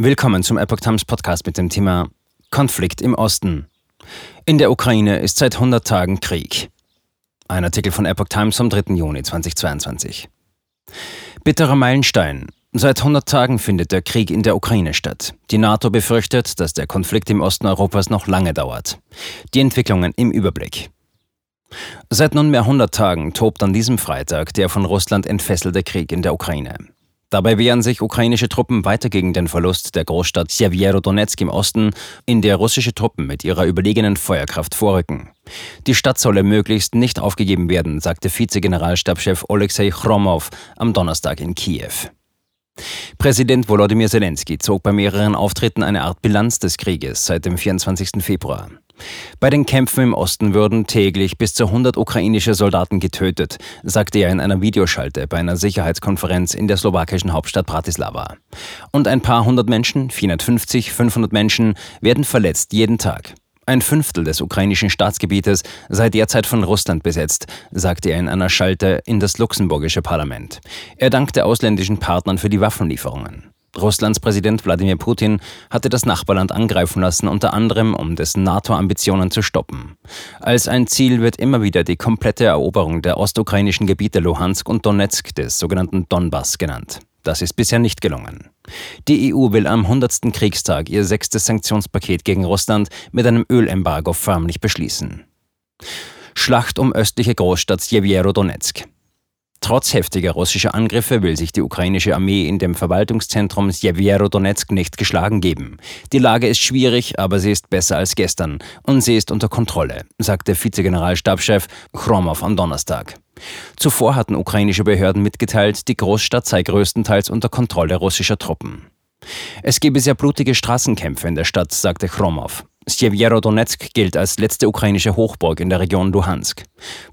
Willkommen zum Epoch Times Podcast mit dem Thema Konflikt im Osten. In der Ukraine ist seit 100 Tagen Krieg. Ein Artikel von Epoch Times vom 3. Juni 2022. Bitterer Meilenstein. Seit 100 Tagen findet der Krieg in der Ukraine statt. Die NATO befürchtet, dass der Konflikt im Osten Europas noch lange dauert. Die Entwicklungen im Überblick. Seit nunmehr 100 Tagen tobt an diesem Freitag der von Russland entfesselte Krieg in der Ukraine. Dabei wehren sich ukrainische Truppen weiter gegen den Verlust der Großstadt Sjewjerodonetsk im Osten, in der russische Truppen mit ihrer überlegenen Feuerkraft vorrücken. Die Stadt solle möglichst nicht aufgegeben werden, sagte Vizegeneralstabschef Oleksiy Chromov am Donnerstag in Kiew. Präsident Volodymyr Zelensky zog bei mehreren Auftritten eine Art Bilanz des Krieges seit dem 24. Februar. Bei den Kämpfen im Osten würden täglich bis zu 100 ukrainische Soldaten getötet, sagte er in einer Videoschalte bei einer Sicherheitskonferenz in der slowakischen Hauptstadt Bratislava. Und ein paar hundert Menschen, 450, 500 Menschen, werden verletzt jeden Tag. Ein Fünftel des ukrainischen Staatsgebietes sei derzeit von Russland besetzt, sagte er in einer Schalte in das luxemburgische Parlament. Er dankte ausländischen Partnern für die Waffenlieferungen. Russlands Präsident Wladimir Putin hatte das Nachbarland angreifen lassen, unter anderem um dessen NATO-Ambitionen zu stoppen. Als ein Ziel wird immer wieder die komplette Eroberung der ostukrainischen Gebiete Luhansk und Donetsk des sogenannten Donbass genannt. Das ist bisher nicht gelungen. Die EU will am 100. Kriegstag ihr sechstes Sanktionspaket gegen Russland mit einem Ölembargo förmlich beschließen. Schlacht um östliche Großstadt Sjewjerodonetsk. Trotz heftiger russischer Angriffe will sich die ukrainische Armee in dem Verwaltungszentrum Sjewjerodonetsk nicht geschlagen geben. Die Lage ist schwierig, aber sie ist besser als gestern und sie ist unter Kontrolle, sagte Vizegeneralstabschef Chromov am Donnerstag. Zuvor hatten ukrainische Behörden mitgeteilt, die Großstadt sei größtenteils unter Kontrolle russischer Truppen. Es gebe sehr blutige Straßenkämpfe in der Stadt, sagte Chromov. Sjewjerodonetsk gilt als letzte ukrainische Hochburg in der Region Luhansk.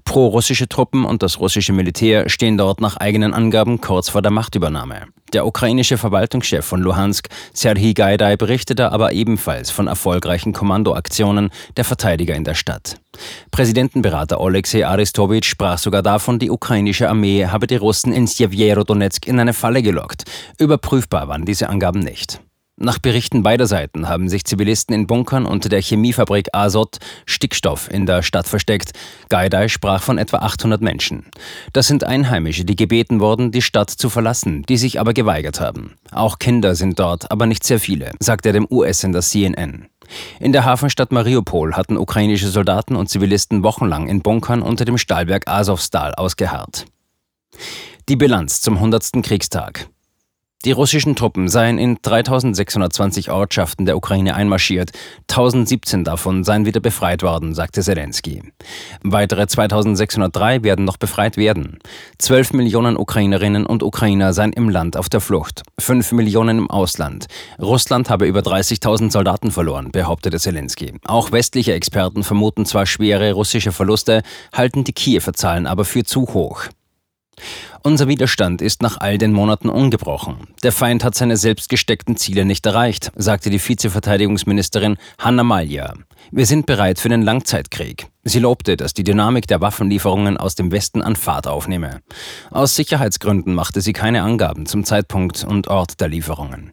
Pro-russische Truppen und das russische Militär stehen dort nach eigenen Angaben kurz vor der Machtübernahme. Der ukrainische Verwaltungschef von Luhansk, Serhii Gaidai, berichtete aber ebenfalls von erfolgreichen Kommandoaktionen der Verteidiger in der Stadt. Präsidentenberater Oleksiy Aristowitsch sprach sogar davon, die ukrainische Armee habe die Russen in Sjewjerodonetsk in eine Falle gelockt. Überprüfbar waren diese Angaben nicht. Nach Berichten beider Seiten haben sich Zivilisten in Bunkern unter der Chemiefabrik Azot Stickstoff in der Stadt versteckt. Gaidai sprach von etwa 800 Menschen. Das sind Einheimische, die gebeten wurden, die Stadt zu verlassen, die sich aber geweigert haben. Auch Kinder sind dort, aber nicht sehr viele, sagte er dem US-Sender CNN. In der Hafenstadt Mariupol hatten ukrainische Soldaten und Zivilisten wochenlang in Bunkern unter dem Stahlwerk Azovstal ausgeharrt. Die Bilanz zum 100. Kriegstag. Die russischen Truppen seien in 3620 Ortschaften der Ukraine einmarschiert, 1017 davon seien wieder befreit worden, sagte Zelensky. Weitere 2603 werden noch befreit werden. 12 Millionen Ukrainerinnen und Ukrainer seien im Land auf der Flucht, 5 Millionen im Ausland. Russland habe über 30.000 Soldaten verloren, behauptete Zelensky. Auch westliche Experten vermuten zwar schwere russische Verluste, halten die Kiewer Zahlen aber für zu hoch. Unser Widerstand ist nach all den Monaten ungebrochen. Der Feind hat seine selbst gesteckten Ziele nicht erreicht, sagte die Vizeverteidigungsministerin Hanna Malja. Wir sind bereit für den Langzeitkrieg. Sie lobte, dass die Dynamik der Waffenlieferungen aus dem Westen an Fahrt aufnehme. Aus Sicherheitsgründen machte sie keine Angaben zum Zeitpunkt und Ort der Lieferungen.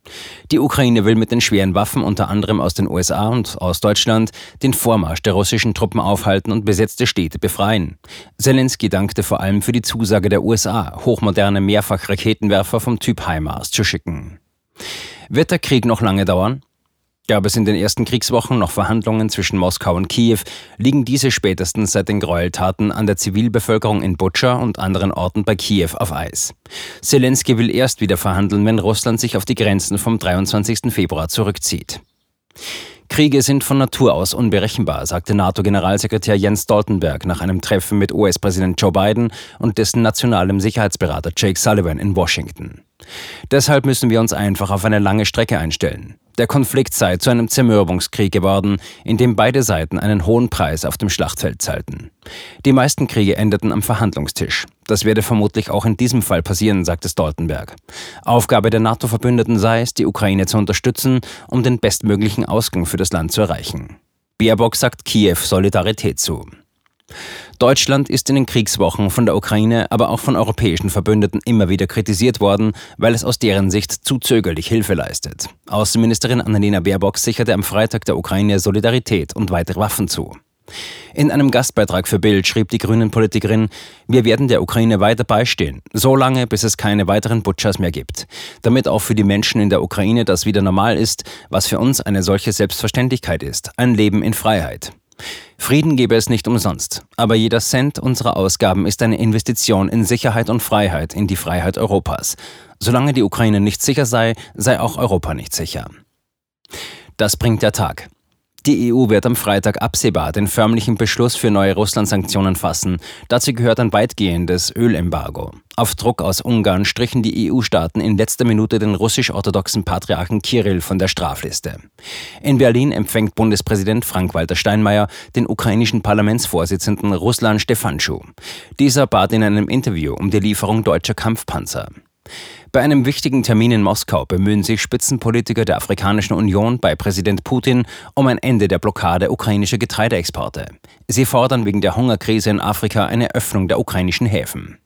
Die Ukraine will mit den schweren Waffen unter anderem aus den USA und aus Deutschland den Vormarsch der russischen Truppen aufhalten und besetzte Städte befreien. Zelensky dankte vor allem für die Zusage der USA, hochmoderne Mehrfachraketenwerfer vom Typ HIMARS zu schicken. Wird der Krieg noch lange dauern? Gab es in den ersten Kriegswochen noch Verhandlungen zwischen Moskau und Kiew, liegen diese spätestens seit den Gräueltaten an der Zivilbevölkerung in Butscha und anderen Orten bei Kiew auf Eis. Zelensky will erst wieder verhandeln, wenn Russland sich auf die Grenzen vom 23. Februar zurückzieht. Kriege sind von Natur aus unberechenbar, sagte NATO-Generalsekretär Jens Stoltenberg nach einem Treffen mit US-Präsident Joe Biden und dessen nationalem Sicherheitsberater Jake Sullivan in Washington. Deshalb müssen wir uns einfach auf eine lange Strecke einstellen. Der Konflikt sei zu einem Zermürbungskrieg geworden, in dem beide Seiten einen hohen Preis auf dem Schlachtfeld zahlten. Die meisten Kriege endeten am Verhandlungstisch. Das werde vermutlich auch in diesem Fall passieren, sagte Stoltenberg. Aufgabe der NATO-Verbündeten sei es, die Ukraine zu unterstützen, um den bestmöglichen Ausgang für das Land zu erreichen. Baerbock sagt Kiew Solidarität zu. Deutschland ist in den Kriegswochen von der Ukraine, aber auch von europäischen Verbündeten immer wieder kritisiert worden, weil es aus deren Sicht zu zögerlich Hilfe leistet. Außenministerin Annalena Baerbock sicherte am Freitag der Ukraine Solidarität und weitere Waffen zu. In einem Gastbeitrag für Bild schrieb die Grünen-Politikerin, wir werden der Ukraine weiter beistehen, so lange, bis es keine weiteren Butchers mehr gibt. Damit auch für die Menschen in der Ukraine das wieder normal ist, was für uns eine solche Selbstverständlichkeit ist, ein Leben in Freiheit. Frieden gäbe es nicht umsonst, aber jeder Cent unserer Ausgaben ist eine Investition in Sicherheit und Freiheit, in die Freiheit Europas. Solange die Ukraine nicht sicher sei, sei auch Europa nicht sicher. Das bringt der Tag. Die EU wird am Freitag absehbar den förmlichen Beschluss für neue Russland-Sanktionen fassen. Dazu gehört ein weitgehendes Ölembargo. Auf Druck aus Ungarn strichen die EU-Staaten in letzter Minute den russisch-orthodoxen Patriarchen Kirill von der Strafliste. In Berlin empfängt Bundespräsident Frank-Walter Steinmeier den ukrainischen Parlamentsvorsitzenden Ruslan Stefanschu. Dieser bat in einem Interview um die Lieferung deutscher Kampfpanzer. Bei einem wichtigen Termin in Moskau bemühen sich Spitzenpolitiker der Afrikanischen Union bei Präsident Putin um ein Ende der Blockade ukrainischer Getreideexporte. Sie fordern wegen der Hungerkrise in Afrika eine Öffnung der ukrainischen Häfen.